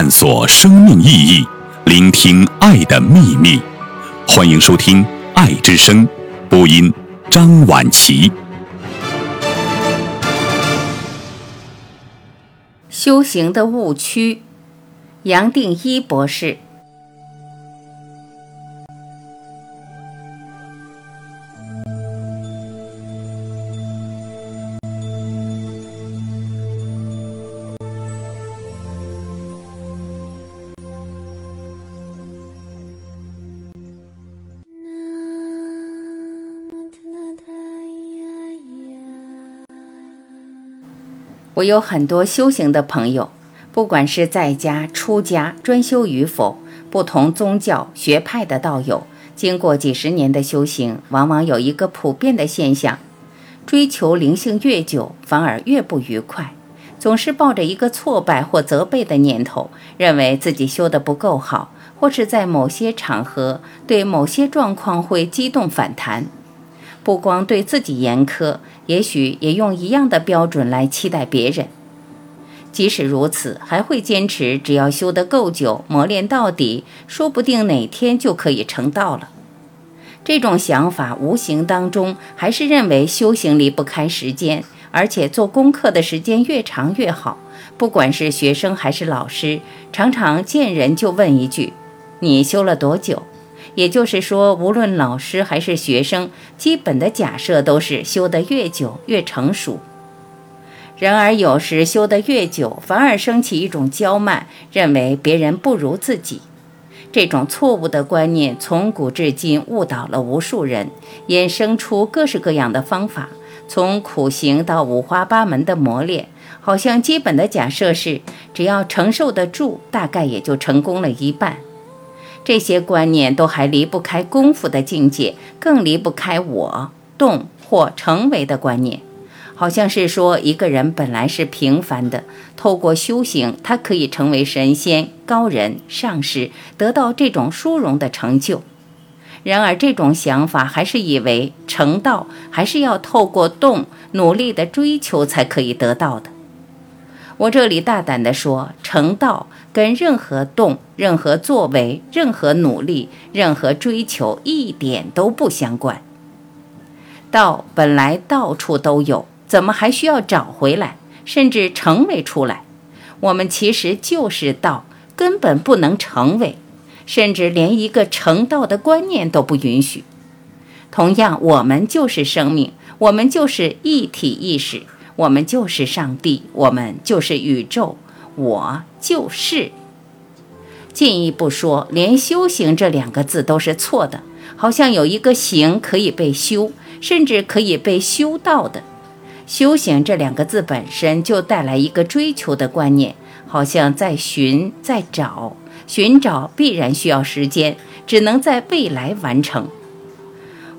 探索生命意义，聆听爱的秘密。欢迎收听《爱之声》，播音张婉琪。修行的误区，杨定一博士。我有很多修行的朋友，不管是在家、出家、专修与否，不同宗教学派的道友，经过几十年的修行，往往有一个普遍的现象：追求灵性越久，反而越不愉快，总是抱着一个挫败或责备的念头，认为自己修得不够好，或是在某些场合对某些状况会激动反弹。不光对自己严苛，也许也用一样的标准来期待别人。即使如此，还会坚持，只要修得够久，磨练到底，说不定哪天就可以成道了。这种想法无形当中还是认为修行离不开时间，而且做功课的时间越长越好。不管是学生还是老师，常常见人就问一句：“你修了多久？”也就是说，无论老师还是学生，基本的假设都是修得越久越成熟。然而，有时修得越久，反而升起一种骄慢，认为别人不如自己。这种错误的观念从古至今误导了无数人，衍生出各式各样的方法，从苦行到五花八门的磨练。好像基本的假设是，只要承受得住，大概也就成功了一半。这些观念都还离不开功夫的境界，更离不开我动或成为的观念。好像是说，一个人本来是平凡的，透过修行，他可以成为神仙、高人、上师，得到这种殊荣的成就。然而，这种想法还是以为成道还是要透过动努力的追求才可以得到的。我这里大胆地说，成道。跟任何动、任何作为、任何努力、任何追求一点都不相关。道本来到处都有，怎么还需要找回来，甚至成为出来？我们其实就是道，根本不能成为，甚至连一个成道的观念都不允许。同样，我们就是生命，我们就是一体意识，我们就是上帝，我们就是宇宙。我就是。进一步说，连“修行”这两个字都是错的，好像有一个行可以被修，甚至可以被修到的。修行这两个字本身就带来一个追求的观念，好像在寻，在找，寻找必然需要时间，只能在未来完成。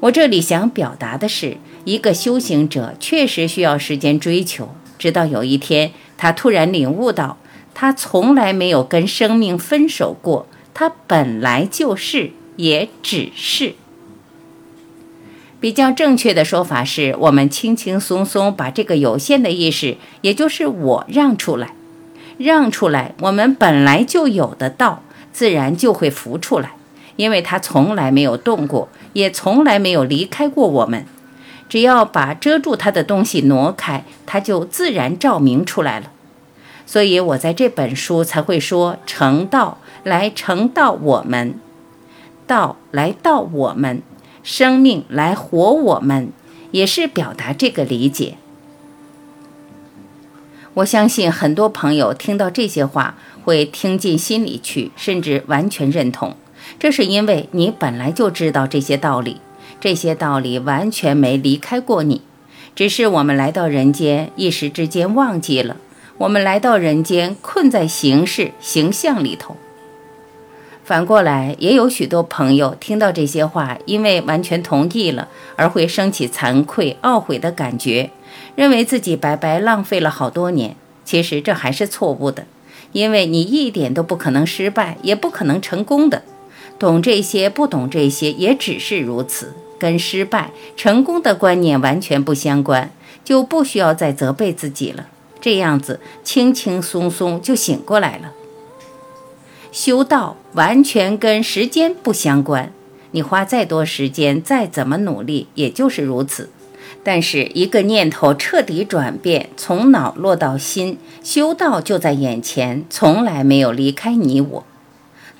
我这里想表达的是，一个修行者确实需要时间追求，直到有一天他突然领悟到。他从来没有跟生命分手过，他本来就是，也只是。比较正确的说法是，我们轻轻松松把这个有限的意识，也就是我让出来，让出来，我们本来就有的道，自然就会浮出来，因为它从来没有动过，也从来没有离开过我们。只要把遮住它的东西挪开，它就自然照明出来了。所以我在这本书才会说成道来成道我们，道来道我们，生命来活我们，也是表达这个理解。我相信很多朋友听到这些话会听进心里去，甚至完全认同。这是因为你本来就知道这些道理，这些道理完全没离开过你，只是我们来到人间一时之间忘记了。我们来到人间，困在形式形象里头。反过来，也有许多朋友听到这些话，因为完全同意了，而会升起惭愧、懊悔的感觉，认为自己白白浪费了好多年。其实这还是错误的，因为你一点都不可能失败，也不可能成功的。懂这些，不懂这些，也只是如此，跟失败、成功的观念完全不相关，就不需要再责备自己了。这样子轻轻松松就醒过来了。修道完全跟时间不相关，你花再多时间，再怎么努力，也就是如此。但是一个念头彻底转变，从脑落到心，修道就在眼前，从来没有离开你我。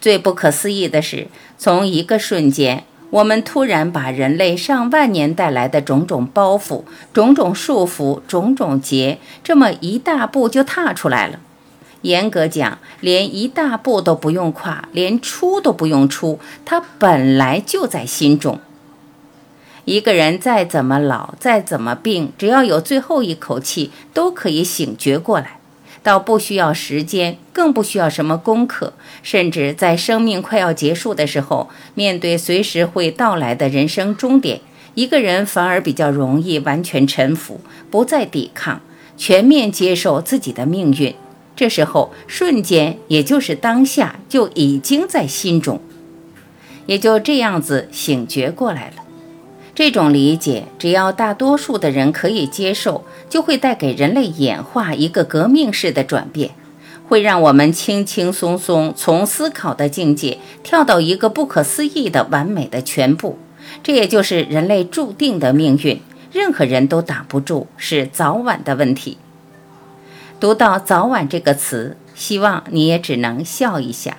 最不可思议的是，从一个瞬间，我们突然把人类上万年带来的种种包袱、种种束缚、种种结，这么一大步就踏出来了。严格讲，连一大步都不用跨，连出都不用出，它本来就在心中。一个人再怎么老，再怎么病，只要有最后一口气，都可以醒觉过来，倒不需要时间，更不需要什么功课，甚至在生命快要结束的时候，面对随时会到来的人生终点，一个人反而比较容易完全臣服，不再抵抗，全面接受自己的命运。这时候，瞬间，也就是当下，就已经在心中，也就这样子醒觉过来了。这种理解，只要大多数的人可以接受，就会带给人类演化一个革命式的转变，会让我们轻轻松松从思考的境界跳到一个不可思议的完美的全部。这也就是人类注定的命运，任何人都挡不住，是早晚的问题。读到“早晚”这个词，希望你也只能笑一下。